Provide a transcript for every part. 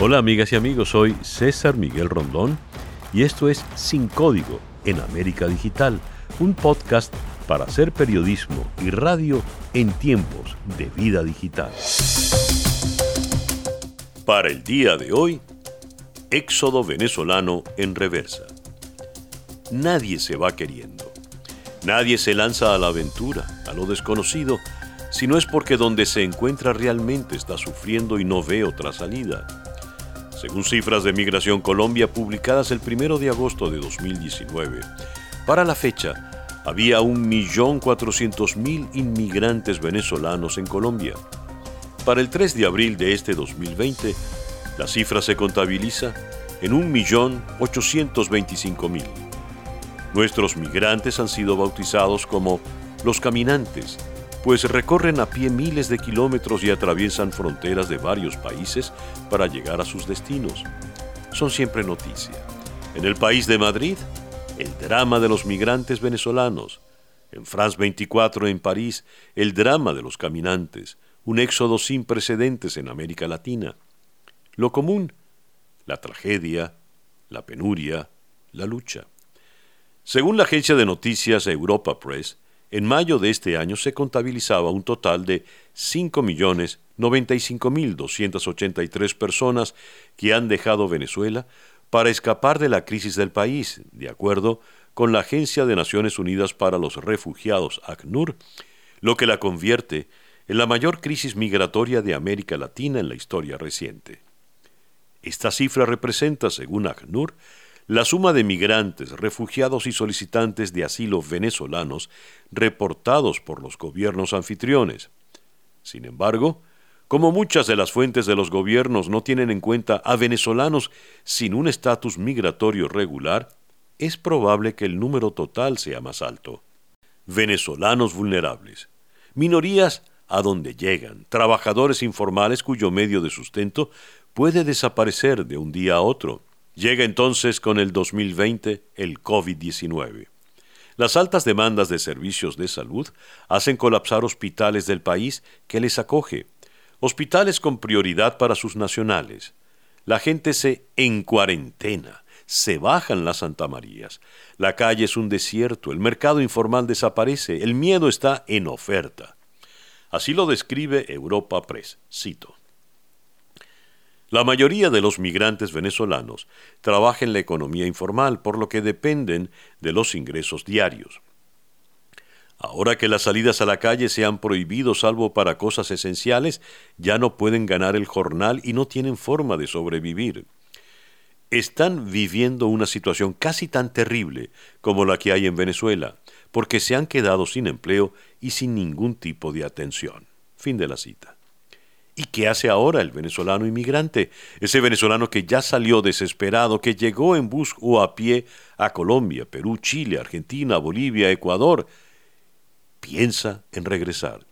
Hola amigas y amigos, soy César Miguel Rondón y esto es Sin Código en América Digital, un podcast para hacer periodismo y radio en tiempos de vida digital. Para el día de hoy, éxodo venezolano en reversa. Nadie se va queriendo. Nadie se lanza a la aventura, a lo desconocido, si no es porque donde se encuentra realmente está sufriendo y no ve otra salida. Según cifras de Migración Colombia publicadas el 1 de agosto de 2019, para la fecha había 1.400.000 inmigrantes venezolanos en Colombia. Para el 3 de abril de este 2020, la cifra se contabiliza en 1.825.000. Nuestros migrantes han sido bautizados como los caminantes pues recorren a pie miles de kilómetros y atraviesan fronteras de varios países para llegar a sus destinos. Son siempre noticia. En el país de Madrid, el drama de los migrantes venezolanos. En France 24, en París, el drama de los caminantes, un éxodo sin precedentes en América Latina. Lo común, la tragedia, la penuria, la lucha. Según la agencia de noticias Europa Press, en mayo de este año se contabilizaba un total de 5.095.283 personas que han dejado Venezuela para escapar de la crisis del país, de acuerdo con la Agencia de Naciones Unidas para los Refugiados, ACNUR, lo que la convierte en la mayor crisis migratoria de América Latina en la historia reciente. Esta cifra representa, según ACNUR, la suma de migrantes, refugiados y solicitantes de asilo venezolanos reportados por los gobiernos anfitriones. Sin embargo, como muchas de las fuentes de los gobiernos no tienen en cuenta a venezolanos sin un estatus migratorio regular, es probable que el número total sea más alto. Venezolanos vulnerables, minorías a donde llegan, trabajadores informales cuyo medio de sustento puede desaparecer de un día a otro, Llega entonces con el 2020 el COVID-19. Las altas demandas de servicios de salud hacen colapsar hospitales del país que les acoge, hospitales con prioridad para sus nacionales. La gente se en cuarentena, se bajan las Santa Marías. La calle es un desierto, el mercado informal desaparece, el miedo está en oferta. Así lo describe Europa Press. Cito. La mayoría de los migrantes venezolanos trabaja en la economía informal, por lo que dependen de los ingresos diarios. Ahora que las salidas a la calle se han prohibido salvo para cosas esenciales, ya no pueden ganar el jornal y no tienen forma de sobrevivir. Están viviendo una situación casi tan terrible como la que hay en Venezuela, porque se han quedado sin empleo y sin ningún tipo de atención. Fin de la cita. ¿Y qué hace ahora el venezolano inmigrante? Ese venezolano que ya salió desesperado, que llegó en bus o a pie a Colombia, Perú, Chile, Argentina, Bolivia, Ecuador, piensa en regresar.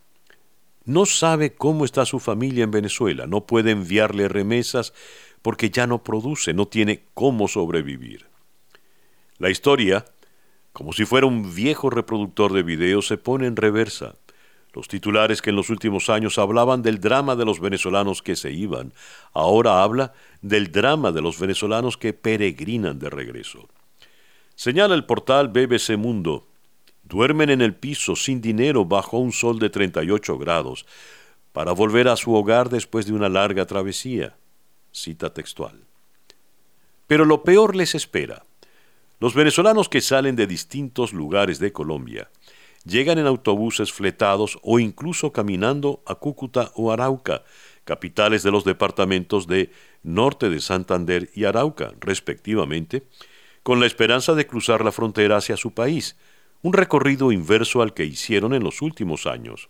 No sabe cómo está su familia en Venezuela, no puede enviarle remesas porque ya no produce, no tiene cómo sobrevivir. La historia, como si fuera un viejo reproductor de videos, se pone en reversa. Los titulares que en los últimos años hablaban del drama de los venezolanos que se iban, ahora habla del drama de los venezolanos que peregrinan de regreso. Señala el portal BBC Mundo. Duermen en el piso sin dinero bajo un sol de 38 grados para volver a su hogar después de una larga travesía. Cita textual. Pero lo peor les espera. Los venezolanos que salen de distintos lugares de Colombia llegan en autobuses fletados o incluso caminando a Cúcuta o Arauca, capitales de los departamentos de Norte de Santander y Arauca, respectivamente, con la esperanza de cruzar la frontera hacia su país, un recorrido inverso al que hicieron en los últimos años.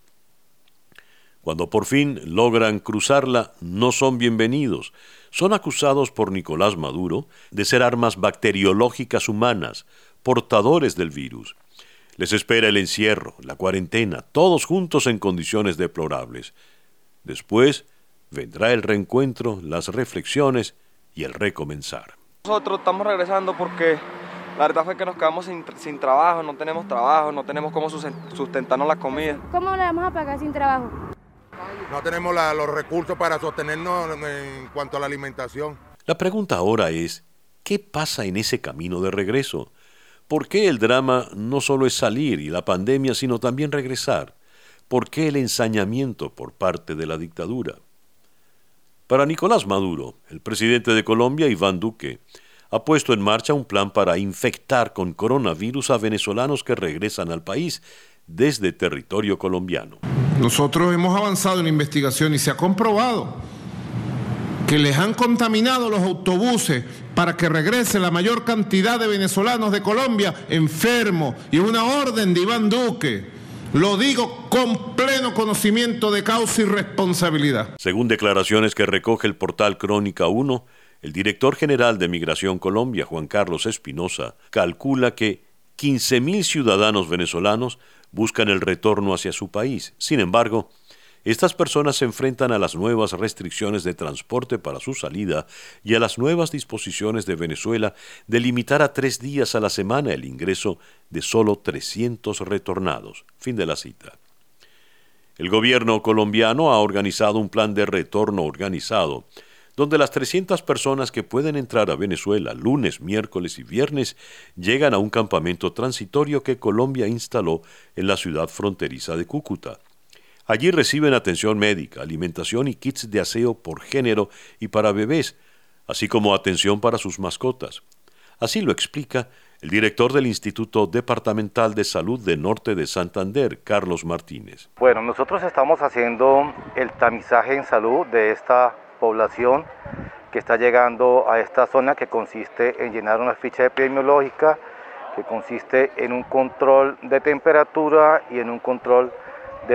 Cuando por fin logran cruzarla, no son bienvenidos. Son acusados por Nicolás Maduro de ser armas bacteriológicas humanas, portadores del virus. Les espera el encierro, la cuarentena, todos juntos en condiciones deplorables. Después vendrá el reencuentro, las reflexiones y el recomenzar. Nosotros estamos regresando porque la verdad fue que nos quedamos sin, trabajo, no tenemos trabajo, no tenemos cómo sustentarnos la comida. ¿Cómo le vamos a pagar sin trabajo? No tenemos los recursos para sostenernos en cuanto a la alimentación. La pregunta ahora es, ¿qué pasa en ese camino de regreso? ¿Por qué el drama no solo es salir y la pandemia, sino también regresar? ¿Por qué el ensañamiento por parte de la dictadura? Para Nicolás Maduro, el presidente de Colombia, Iván Duque, ha puesto en marcha un plan para infectar con coronavirus a venezolanos que regresan al país desde territorio colombiano. Nosotros hemos avanzado en investigación y se ha comprobado que les han contaminado los autobuses para que regrese la mayor cantidad de venezolanos de Colombia enfermos y una orden de Iván Duque. Lo digo con pleno conocimiento de causa y responsabilidad. Según declaraciones que recoge el portal Crónica 1, el director general de Migración Colombia, Juan Carlos Espinosa, calcula que 15.000 ciudadanos venezolanos buscan el retorno hacia su país. Sin embargo, estas personas se enfrentan a las nuevas restricciones de transporte para su salida y a las nuevas disposiciones de Venezuela de limitar a tres días a la semana el ingreso de solo 300 retornados. Fin de la cita. El gobierno colombiano ha organizado un plan de retorno organizado, donde las 300 personas que pueden entrar a Venezuela lunes, miércoles y viernes llegan a un campamento transitorio que Colombia instaló en la ciudad fronteriza de Cúcuta. Allí reciben atención médica, alimentación y kits de aseo por género y para bebés, así como atención para sus mascotas. Así lo explica el director del Instituto Departamental de Salud de Norte de Santander, Carlos Martínez. Bueno, nosotros estamos haciendo el tamizaje en salud de esta población que está llegando a esta zona que consiste en llenar una ficha epidemiológica, que consiste en un control de temperatura y en un control de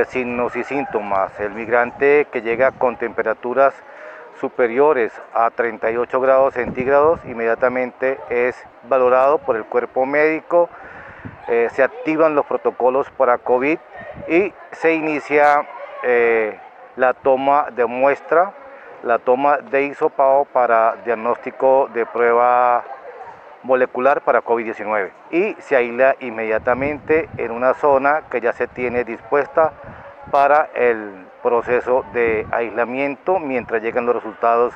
signos y síntomas. El migrante que llega con temperaturas superiores a 38 grados centígrados inmediatamente es valorado por el cuerpo médico, eh, se activan los protocolos para COVID y se inicia eh, la toma de muestra, la toma de isopao para diagnóstico de prueba molecular para COVID-19 y se aísla inmediatamente en una zona que ya se tiene dispuesta para el proceso de aislamiento mientras llegan los resultados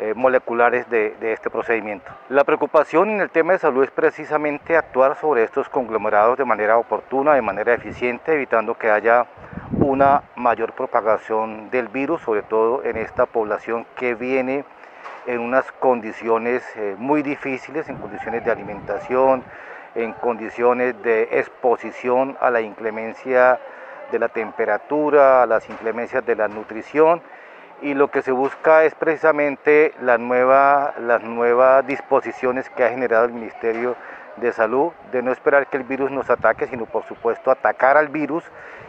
eh, moleculares de, de, este procedimiento. La preocupación en el tema de salud es precisamente actuar sobre estos conglomerados de manera oportuna, de manera eficiente, evitando que haya una mayor propagación del virus, sobre todo en esta población que viene en unas condiciones eh, muy difíciles, en condiciones de alimentación, en condiciones de exposición a la inclemencia de la temperatura, a las inclemencias de la nutrición. Y lo que se busca es precisamente las nuevas disposiciones que ha generado el Ministerio de Salud, de no esperar que el virus nos ataque, sino por supuesto atacar al virus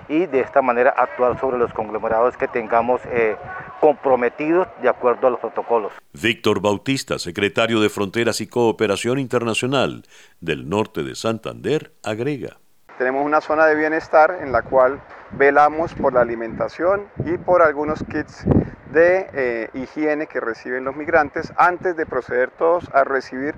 y de esta manera actuar sobre los conglomerados que tengamos eh, comprometidos de acuerdo a los protocolos. Víctor Bautista, secretario de Fronteras y Cooperación Internacional del norte de Santander, agrega. Tenemos una zona de bienestar en la cual velamos por la alimentación y por algunos kits de eh, higiene que reciben los migrantes antes de proceder todos a recibir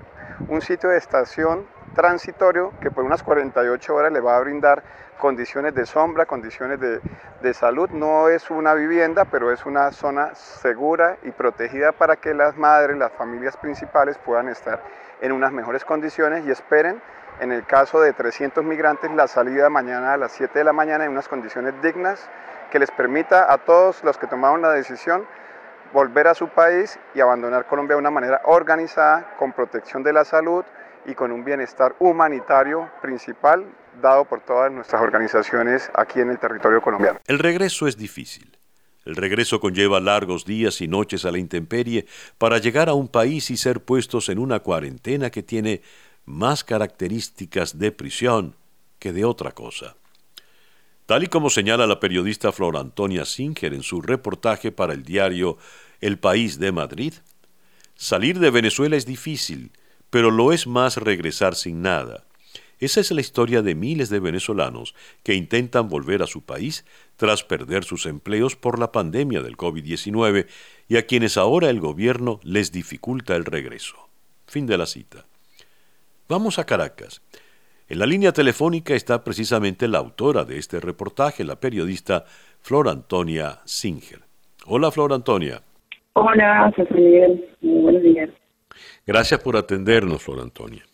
un sitio de estación transitorio que por unas 48 horas le va a brindar condiciones de sombra, condiciones de, de, salud. No es una vivienda, pero es una zona segura y protegida para que las madres, las familias principales puedan estar en unas mejores condiciones y esperen, en el caso de 300 migrantes, la salida mañana a las 7 de la mañana en unas condiciones dignas que les permita a todos los que tomaron la decisión volver a su país y abandonar Colombia de una manera organizada, con protección de la salud, y con un bienestar humanitario principal dado por todas nuestras organizaciones aquí en el territorio colombiano. El regreso es difícil. El regreso conlleva largos días y noches a la intemperie para llegar a un país y ser puestos en una cuarentena que tiene más características de prisión que de otra cosa. Tal y como señala la periodista Flor Antonia Singer en su reportaje para el diario El País de Madrid, salir de Venezuela es difícil pero lo es más regresar sin nada. Esa es la historia de miles de venezolanos que intentan volver a su país tras perder sus empleos por la pandemia del COVID-19 y a quienes ahora el gobierno les dificulta el regreso. Fin de la cita. Vamos a Caracas. En la línea telefónica está precisamente la autora de este reportaje, la periodista Flor Antonia Singer. Hola Flor Antonia. Hola, José Miguel. Muy buenos días. Gracias por atendernos, Flor Antonia.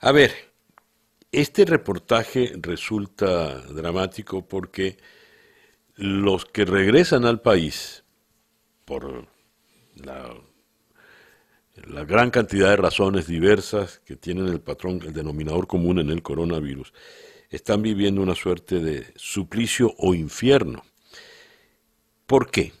A ver, este reportaje resulta dramático porque los que regresan al país por la, la, gran cantidad de razones diversas que tienen el patrón, el denominador común en el coronavirus, están viviendo una suerte de suplicio o infierno. ¿Por qué?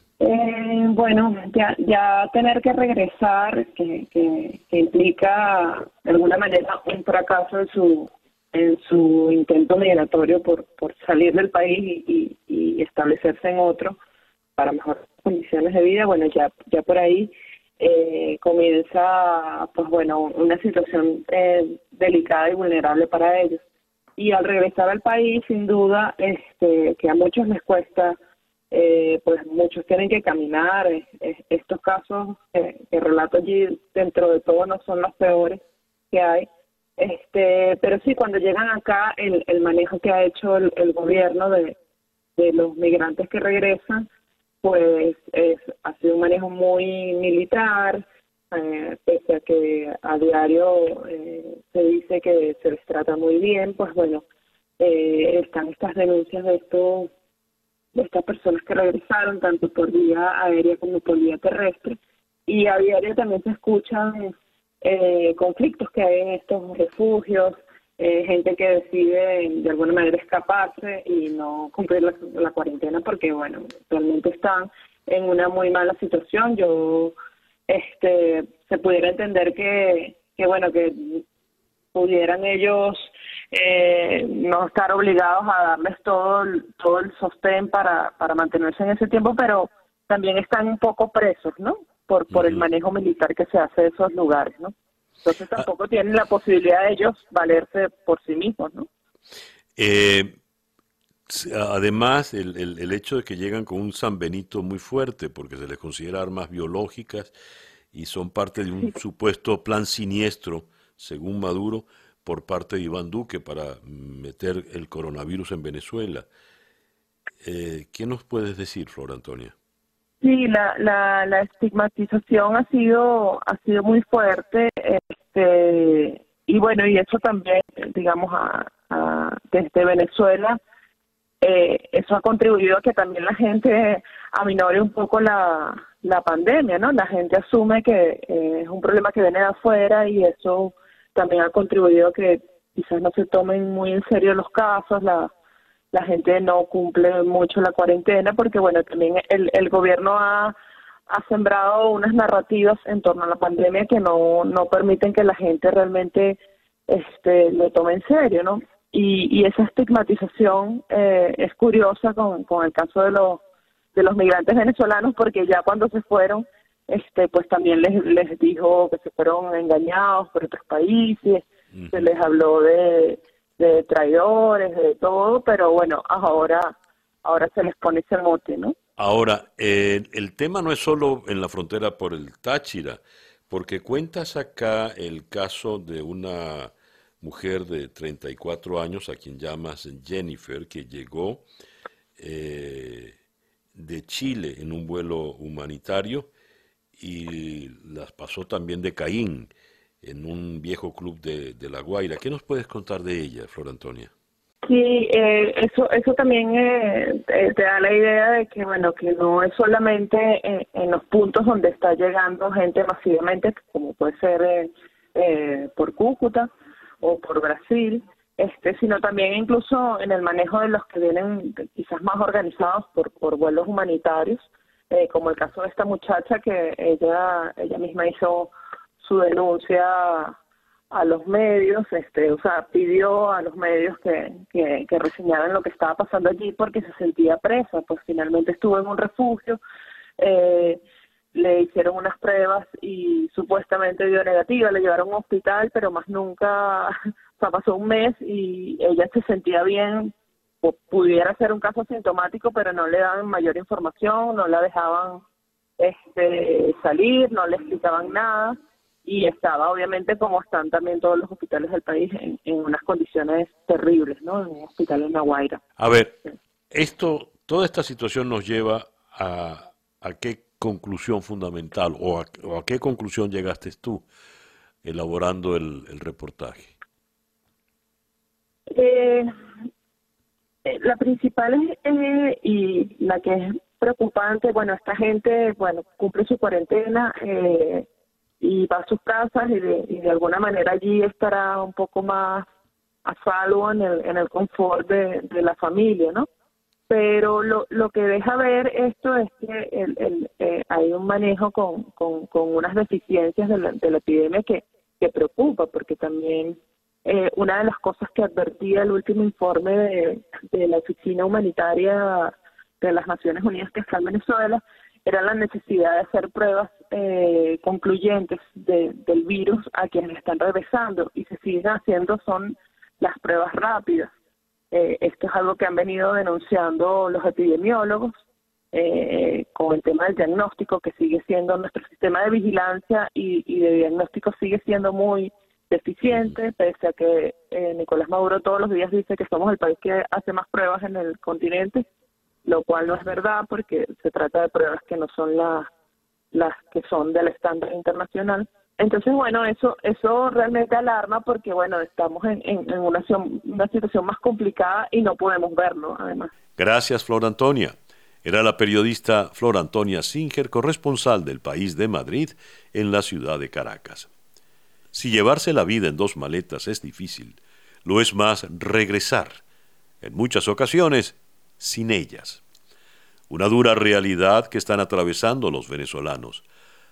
Bueno, ya, ya tener que regresar, que, que, implica de alguna manera un fracaso en su en su intento migratorio por, por salir del país y, y, establecerse en otro para mejores condiciones de vida, bueno, ya, ya por ahí eh, comienza, pues bueno, una situación eh, delicada y vulnerable para ellos. Y al regresar al país, sin duda, este, que a muchos les cuesta eh, pues muchos tienen que caminar. estos casos que relato allí, dentro de todo, no son los peores que hay. Este, pero sí, cuando llegan acá, el, el manejo que ha hecho el, gobierno de, de los migrantes que regresan, pues es, ha sido un manejo muy militar, eh, pese a que a diario eh, se dice que se les trata muy bien, pues bueno, eh, están estas denuncias de estos de estas personas que regresaron tanto por vía aérea como por vía terrestre. Y a diario también se escuchan eh, conflictos que hay en estos refugios, eh, gente que decide de alguna manera escaparse y no cumplir la, cuarentena porque bueno realmente están en una muy mala situación. Yo este se pudiera entender que que bueno que pudieran ellos eh, no estar obligados a darles todo el, todo el sostén para, para mantenerse en ese tiempo, pero también están un poco presos, ¿no? Por, por el manejo militar que se hace de esos lugares, ¿no? Entonces ah. tampoco tienen la posibilidad de ellos valerse por sí mismos, ¿no? Eh, además, el, el, el, hecho de que llegan con un San Benito muy fuerte, porque se les considera armas biológicas y son parte de un supuesto plan siniestro, según Maduro, por parte de Iván Duque para meter el coronavirus en Venezuela. Eh, ¿Qué nos puedes decir, Flor Antonia? Sí, la, la, la estigmatización ha sido ha sido muy fuerte, este, y bueno, y eso también, digamos, a, desde Venezuela, eh, eso ha contribuido a que también la gente aminore un poco la, la pandemia, ¿no? La gente asume que eh, es un problema que viene de afuera y eso también ha contribuido a que quizás no se tomen muy en serio los casos, la, la gente no cumple mucho la cuarentena, porque bueno, también el, el gobierno ha, sembrado unas narrativas en torno a la pandemia que no, no permiten que la gente realmente este, lo tome en serio, ¿no? Y, y esa estigmatización eh, es curiosa con, con el caso de los, de los migrantes venezolanos, porque ya cuando se fueron, este pues también les, les dijo que se fueron engañados por otros países, se les habló de, de traidores, de todo, pero bueno, ahora, ahora se les pone ese mote, ¿no? Ahora, eh, el tema no es solo en la frontera por el Táchira, porque cuentas acá el caso de una mujer de 34 años, a quien llamas Jennifer, que llegó eh, de Chile en un vuelo humanitario y las pasó también de Caín en un viejo club de, La Guaira. ¿Qué nos puedes contar de ella, Flor Antonia? Sí, eh, eso eso también eh, te da la idea de que bueno que no es solamente en, los puntos donde está llegando gente masivamente, como puede ser eh, por Cúcuta o por Brasil, este, sino también incluso en el manejo de los que vienen quizás más organizados por por vuelos humanitarios eh, como el caso de esta muchacha que ella ella misma hizo su denuncia a los medios, este, o sea, pidió a los medios que, que, que reseñaran lo que estaba pasando allí porque se sentía presa, pues finalmente estuvo en un refugio, eh, le hicieron unas pruebas y supuestamente dio negativa, le llevaron a un hospital, pero más nunca, o sea, pasó un mes y ella se sentía bien pudiera ser un caso asintomático, pero no le daban mayor información, no la dejaban este salir, no le explicaban nada y estaba obviamente como están también todos los hospitales del país en, unas condiciones terribles, ¿no? En un hospital en La Guaira. A ver, esto Toda esta situación nos lleva a, a qué conclusión fundamental o a, qué conclusión llegaste tú elaborando el, reportaje. Eh, eh, la principal es, eh, y la que es preocupante, bueno, esta gente, bueno, cumple su cuarentena y va a sus casas y de, alguna manera allí estará un poco más a salvo en el, en el confort de, de la familia, ¿no? pero lo, lo que deja ver esto es que el, el, eh, hay un manejo con, con, con unas deficiencias de la, de la epidemia que, que preocupa, porque también eh, una de las cosas que advertía el último informe de, la Oficina Humanitaria de las Naciones Unidas que está en Venezuela era la necesidad de hacer pruebas eh, concluyentes de, del virus a quienes están regresando y se siguen haciendo son las pruebas rápidas. Eh, esto es algo que han venido denunciando los epidemiólogos eh, con el tema del diagnóstico, que sigue siendo nuestro sistema de vigilancia y, de diagnóstico sigue siendo muy deficiente, pese a que eh, Nicolás Maduro todos los días dice que somos el país que hace más pruebas en el continente, lo cual no es verdad porque se trata de pruebas que no son las, las que son del estándar internacional. Entonces, bueno, eso eso realmente alarma porque, bueno, estamos en, en, una, una situación más complicada y no podemos verlo, además. Gracias, Flor Antonia. Era la periodista Flor Antonia Singer, corresponsal del país de Madrid en la ciudad de Caracas. Si llevarse la vida en dos maletas es difícil, lo es más regresar, en muchas ocasiones, sin ellas. Una dura realidad que están atravesando los venezolanos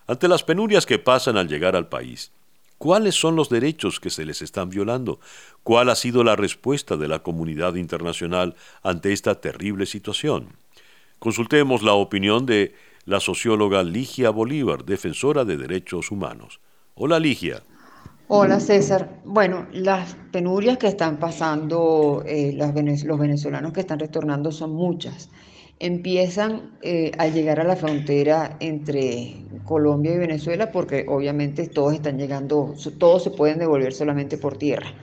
ante las penurias que pasan al llegar al país. ¿Cuáles son los derechos que se les están violando? ¿Cuál ha sido la respuesta de la comunidad internacional ante esta terrible situación? Consultemos la opinión de la socióloga Ligia Bolívar, defensora de derechos humanos. Hola Ligia. Hola César. Bueno, las penurias que están pasando eh, los venezolanos que están retornando son muchas empiezan eh, a llegar a la frontera entre Colombia y Venezuela porque obviamente todos están llegando, todos se pueden devolver solamente por tierra.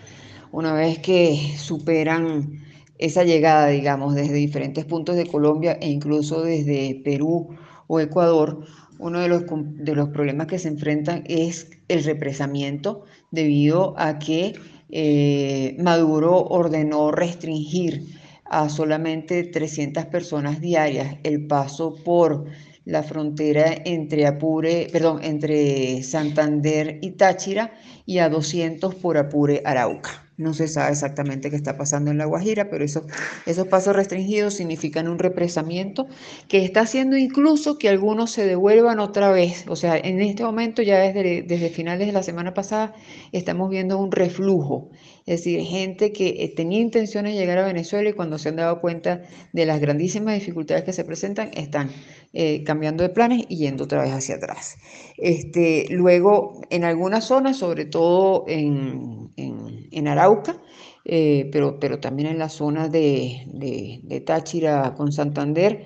Una vez que superan esa llegada, digamos, desde diferentes puntos de Colombia e incluso desde Perú o Ecuador, uno de los, de los problemas que se enfrentan es el represamiento debido a que eh, Maduro ordenó restringir a solamente 300 personas diarias el paso por la frontera entre Apure, perdón, entre Santander y Táchira y a 200 por Apure Arauca. No se sabe exactamente qué está pasando en La Guajira, pero eso, esos pasos restringidos significan un represamiento que está haciendo incluso que algunos se devuelvan otra vez. O sea, en este momento, ya desde, desde finales de la semana pasada, estamos viendo un reflujo. Es decir, gente que eh, tenía intenciones de llegar a Venezuela y cuando se han dado cuenta de las grandísimas dificultades que se presentan, están eh, cambiando de planes y yendo otra vez hacia atrás. Este, luego, en algunas zonas, sobre todo en, en, Arauca, eh, pero, pero también en las zonas de, de, Táchira con Santander,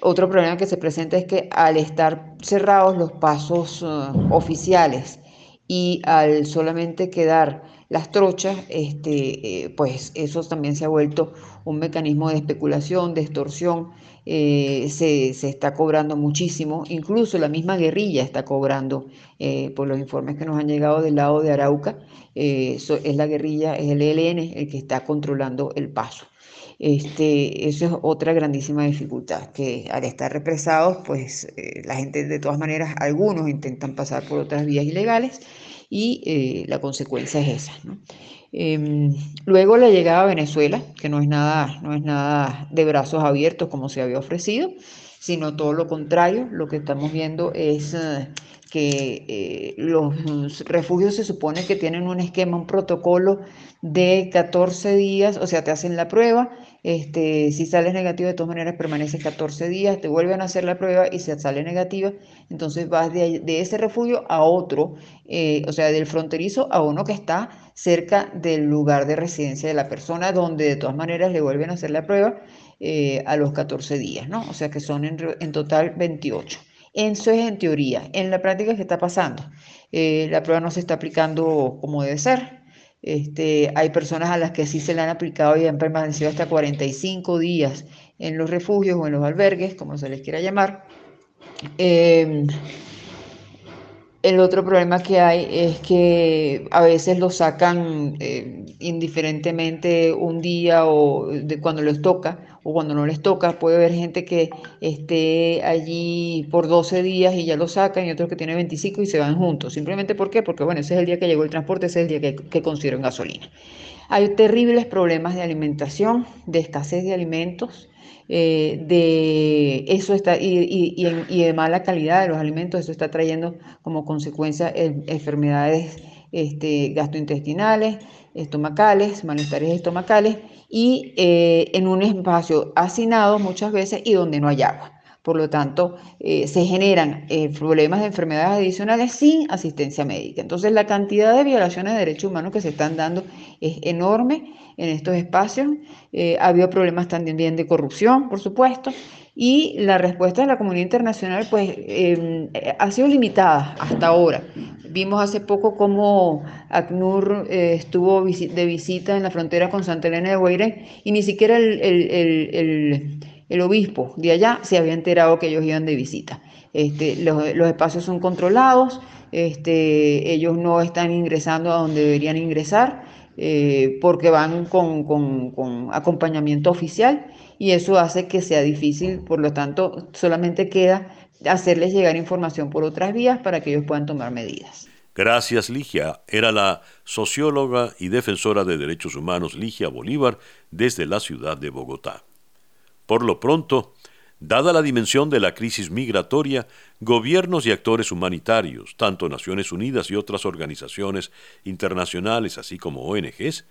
otro problema que se presenta es que al estar cerrados los pasos uh, oficiales y al solamente quedar las trochas, este, eh, pues eso también se ha vuelto un mecanismo de especulación, de extorsión, eh, se, está cobrando muchísimo, incluso la misma guerrilla está cobrando, eh, por los informes que nos han llegado del lado de Arauca, es la guerrilla, es el ELN el que está controlando el paso. Este, eso es otra grandísima dificultad, que al estar represados, pues la gente de todas maneras, algunos intentan pasar por otras vías ilegales y eh, la consecuencia es esa. Em, luego la llegada a Venezuela, que no es, nada, no es nada de brazos abiertos como se había ofrecido, sino todo lo contrario, lo que estamos viendo es eh, que eh, los refugios se supone que tienen un esquema, un protocolo de 14 días, o sea, te hacen la prueba, este, si sales negativo de todas maneras permaneces 14 días, te vuelven a hacer la prueba y si sale negativa, entonces vas de, ese refugio a otro, eh, o sea, del fronterizo a uno que está cerca del lugar de residencia de la persona, donde de todas maneras le vuelven a hacer la prueba eh, a los 14 días, ¿no? O sea que son en, en total 28. Eso es en teoría. En la práctica, ¿qué está pasando? Eh, la prueba no se está aplicando como debe ser. Este, hay personas a las que sí se le han aplicado y han permanecido hasta 45 días en los refugios o en los albergues, como se les quiera llamar. Eh, el otro problema que hay es que a veces los sacan eh, indiferentemente un día o de cuando les toca o cuando no les toca. Puede haber gente que esté allí por 12 días y ya lo sacan y otros que tienen 25 y se van juntos. Simplemente ¿por qué? Porque bueno, ese es el día que llegó el transporte, ese es el día que, que consiguieron gasolina. Hay terribles problemas de alimentación, de escasez de alimentos. Eh, de eso está y, y, de mala calidad de los alimentos, eso está trayendo como consecuencia enfermedades este, gastrointestinales, estomacales, malestares estomacales y eh, en un espacio hacinado muchas veces y donde no hay agua. Por lo tanto, eh, se generan problemas de enfermedades adicionales sin asistencia médica. Entonces, la cantidad de violaciones de derechos humanos que se están dando es enorme en estos espacios. Eh, ha habido problemas también de corrupción, por supuesto, y la respuesta de la comunidad internacional pues em, ha sido limitada hasta ahora. Vimos hace poco cómo ACNUR eh, estuvo de visita en la frontera con Santa Elena de Guairén y ni siquiera el, obispo de allá se había enterado que ellos iban de visita. Este, los, espacios son controlados, este, ellos no están ingresando a donde deberían ingresar eh, porque van con, acompañamiento oficial y eso hace que sea difícil, por lo tanto, solamente queda hacerles llegar información por otras vías para que ellos puedan tomar medidas. Gracias, Ligia. Era la socióloga y defensora de derechos humanos Ligia Bolívar desde la ciudad de Bogotá. Por lo pronto, Dada la dimensión de la crisis migratoria, gobiernos y actores humanitarios, tanto Naciones Unidas y otras organizaciones internacionales, así como ONGs,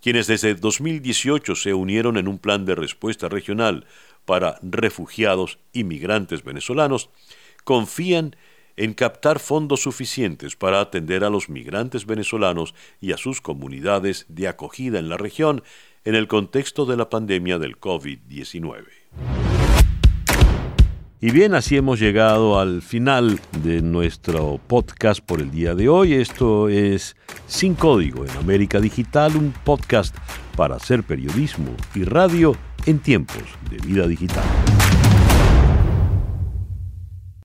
quienes desde 2018 se unieron en un plan de respuesta regional para refugiados y migrantes venezolanos, confían en captar fondos suficientes para atender a los migrantes venezolanos y a sus comunidades de acogida en la región en el contexto de la pandemia del COVID-19. Y bien, así hemos llegado al final de nuestro podcast por el día de hoy. Esto es Sin Código en América Digital, un podcast para hacer periodismo y radio en tiempos de vida digital.